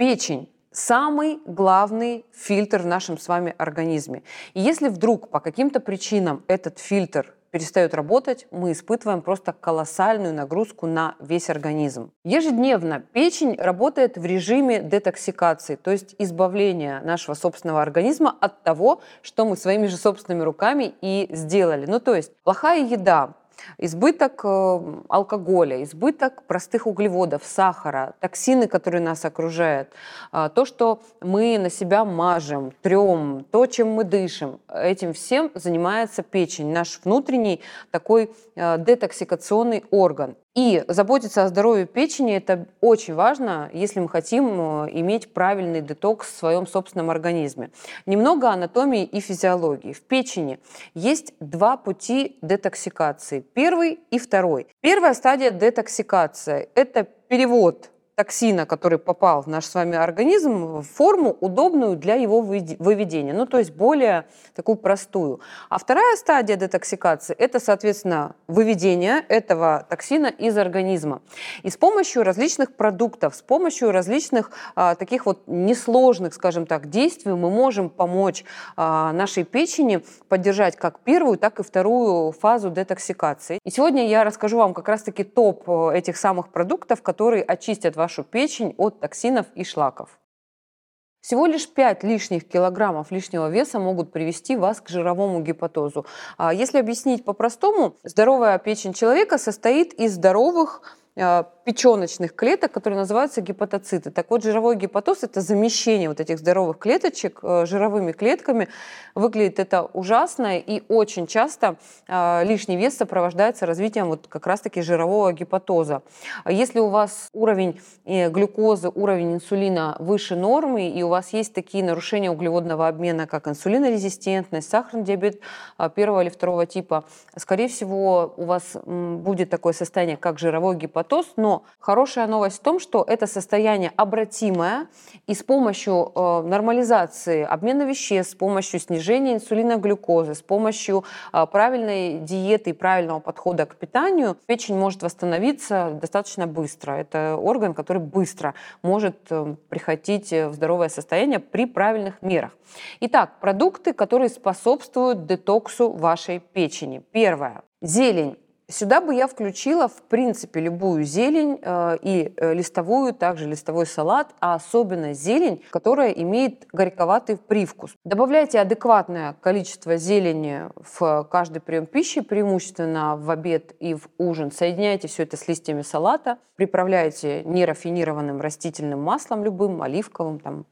Печень самый главный фильтр в нашем с вами организме. И если вдруг по каким-то причинам этот фильтр перестает работать, мы испытываем просто колоссальную нагрузку на весь организм. Ежедневно печень работает в режиме детоксикации, то есть избавления нашего собственного организма от того, что мы своими же собственными руками и сделали. Ну то есть плохая еда, избыток э, алкоголя, избыток простых углеводов, сахара, токсины, которые нас окружают, а, то, что мы на себя мажем, трем, то, чем мы дышим, этим всем занимается печень, наш внутренний такой э, детоксикационный орган. И заботиться о здоровье печени – это очень важно, если мы хотим э, иметь правильный детокс в своем собственном организме. Немного анатомии и физиологии. В печени есть два пути детоксикации. Первый и второй. Первая стадия детоксикации – это перевод токсина, который попал в наш с вами организм, в форму, удобную для его выведения. Ну, то есть более такую простую. А вторая стадия детоксикации – это, соответственно, выведение этого токсина из организма. И с помощью различных продуктов, с помощью различных а, таких вот несложных, скажем так, действий мы можем помочь а, нашей печени поддержать как первую, так и вторую фазу детоксикации. И сегодня я расскажу вам как раз-таки топ э, этих самых продуктов, которые очистят ваш вашу печень от токсинов и шлаков. Всего лишь 5 лишних килограммов лишнего веса могут привести вас к жировому гепатозу. А если объяснить по-простому, здоровая печень человека состоит из здоровых печеночных клеток, которые называются гепатоциты. Так вот, жировой гепатоз – это замещение вот этих здоровых клеточек э, жировыми клетками. Выглядит это ужасно, и очень часто э, лишний вес сопровождается развитием вот как раз-таки жирового гепатоза. Если у вас уровень э, глюкозы, уровень инсулина выше нормы, и у вас есть такие нарушения углеводного обмена, как инсулинорезистентность, сахарный диабет первого или второго типа, скорее всего, у вас будет такое состояние, как жировой гепатоз, но но хорошая новость в том, что это состояние обратимое, и с помощью э, нормализации обмена веществ, с помощью снижения инсулиноглюкозы, с помощью э, правильной диеты и правильного подхода к питанию печень может восстановиться достаточно быстро. Это орган, который быстро может э, приходить в здоровое состояние при правильных мерах. Итак, продукты, которые способствуют детоксу вашей печени. Первое. Зелень. Сюда бы я включила, в принципе, любую зелень э, и э, листовую, также листовой салат, а особенно зелень, которая имеет горьковатый привкус. Добавляйте адекватное количество зелени в каждый прием пищи, преимущественно в обед и в ужин. Соединяйте все это с листьями салата, приправляйте нерафинированным растительным маслом любым, оливковым, там,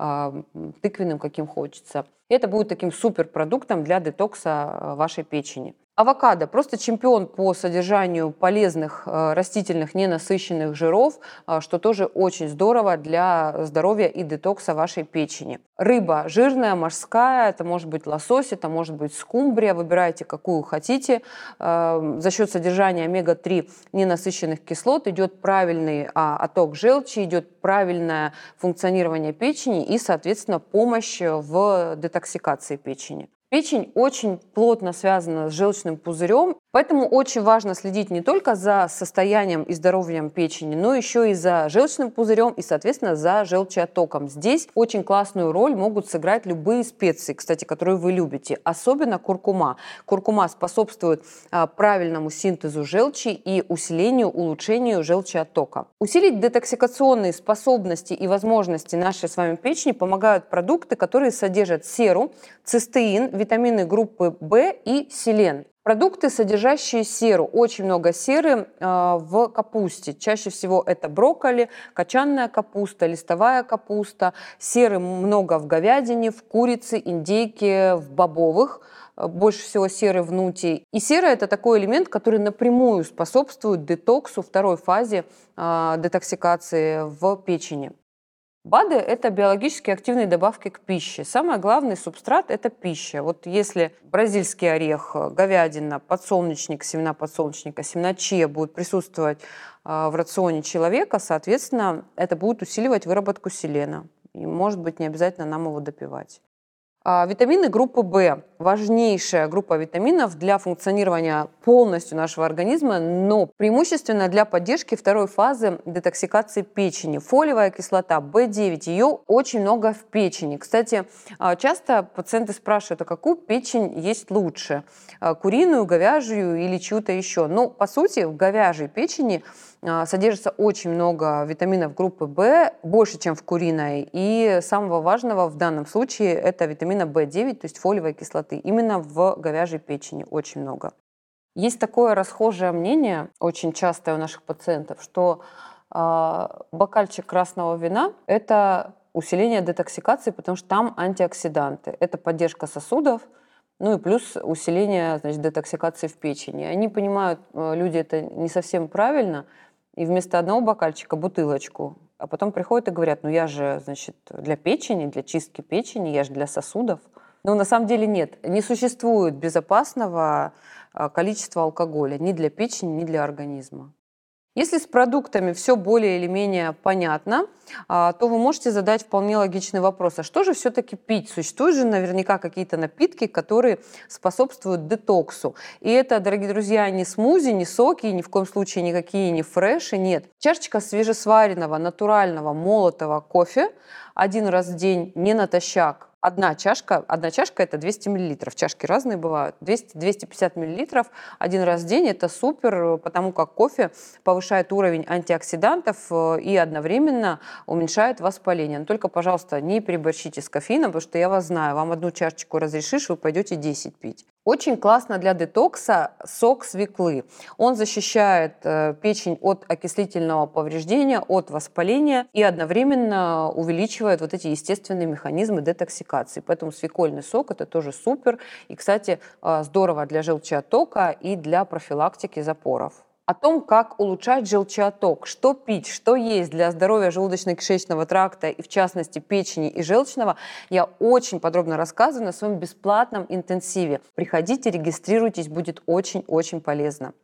э, тыквенным, каким хочется. Это будет таким суперпродуктом для детокса э, вашей печени. Авокадо просто чемпион по содержанию полезных э, растительных ненасыщенных жиров, э, что тоже очень здорово для здоровья и детокса вашей печени. Рыба жирная, морская, это может быть лосось, это может быть скумбрия, выбирайте какую хотите. Э, за счет содержания омега-3 ненасыщенных кислот идет правильный а, отток желчи, идет правильное функционирование печени и, соответственно, помощь в детоксикации печени. Печень очень плотно связана с желчным пузырем, поэтому очень важно следить не только за состоянием и здоровьем печени, но еще и за желчным пузырем и, соответственно, за желчеотоком. Здесь очень классную роль могут сыграть любые специи, кстати, которые вы любите, особенно куркума. Куркума способствует а, правильному синтезу желчи и усилению, улучшению желчеоттока. Усилить детоксикационные способности и возможности нашей с вами печени помогают продукты, которые содержат серу, цистеин, витамины группы В и селен. Продукты, содержащие серу. Очень много серы э, в капусте. Чаще всего это брокколи, качанная капуста, листовая капуста. Серы много в говядине, в курице, индейке, в бобовых э, больше всего серы в нуте. И сера – это такой элемент, который напрямую способствует детоксу, второй фазе э, детоксикации в печени. БАДы – это биологически активные добавки к пище. Самый главный субстрат – это пища. Вот если бразильский орех, говядина, подсолнечник, семена подсолнечника, семена чия будут присутствовать а, в рационе человека, соответственно, это будет усиливать выработку селена. И, может быть, не обязательно нам его допивать. А, витамины группы В. важнейшая группа витаминов для функционирования полностью нашего организма, но преимущественно для поддержки второй фазы детоксикации печени. Фолиевая кислота B9, ее очень много в печени. Кстати, а, часто пациенты спрашивают, а какую печень есть лучше? А, куриную, говяжью или чью-то еще? Ну, по сути, в говяжьей печени а, содержится очень много витаминов группы В, больше, чем в куриной. И самого важного в данном случае это витамина В9, то есть фолиевой кислоты. Именно в говяжьей печени очень много. Есть такое расхожее мнение, очень частое у наших пациентов, что э, бокальчик красного вина – это усиление детоксикации, потому что там антиоксиданты. Это поддержка сосудов, ну и плюс усиление значит, детоксикации в печени. Они понимают, э, люди, это не совсем правильно – и вместо одного бокальчика бутылочку, а потом приходят и говорят, ну я же, значит, для печени, для чистки печени, я же для сосудов. Но на самом деле нет, не существует безопасного а, количества алкоголя ни для печени, ни для организма. Если с продуктами все более или менее понятно, а, то вы можете задать вполне логичный вопрос, а что же все-таки пить? Существуют же наверняка какие-то напитки, которые способствуют детоксу. И это, дорогие друзья, не смузи, не соки, ни в коем случае никакие не фреши, нет. Чашечка свежесваренного, натурального, молотого кофе один раз в день, не натощак, одна чашка, одна чашка это 200 миллилитров. Чашки разные бывают. 200-250 миллилитров один раз в день это супер, потому как кофе повышает уровень антиоксидантов э, и одновременно уменьшает воспаление. Но только, пожалуйста, не переборщите с кофеином, потому что я вас знаю, вам одну чашечку разрешишь, вы пойдете 10 пить. Очень классно для детокса сок свеклы. Он защищает э, печень от окислительного повреждения, от воспаления и одновременно увеличивает вот эти естественные механизмы детоксикации. Поэтому свекольный сок это тоже супер. И, кстати, э, здорово для желчеоттока и для профилактики запоров о том, как улучшать желчеоток, что пить, что есть для здоровья желудочно-кишечного тракта и, в частности, печени и желчного, я очень подробно рассказываю на своем бесплатном интенсиве. Приходите, регистрируйтесь, будет очень-очень полезно.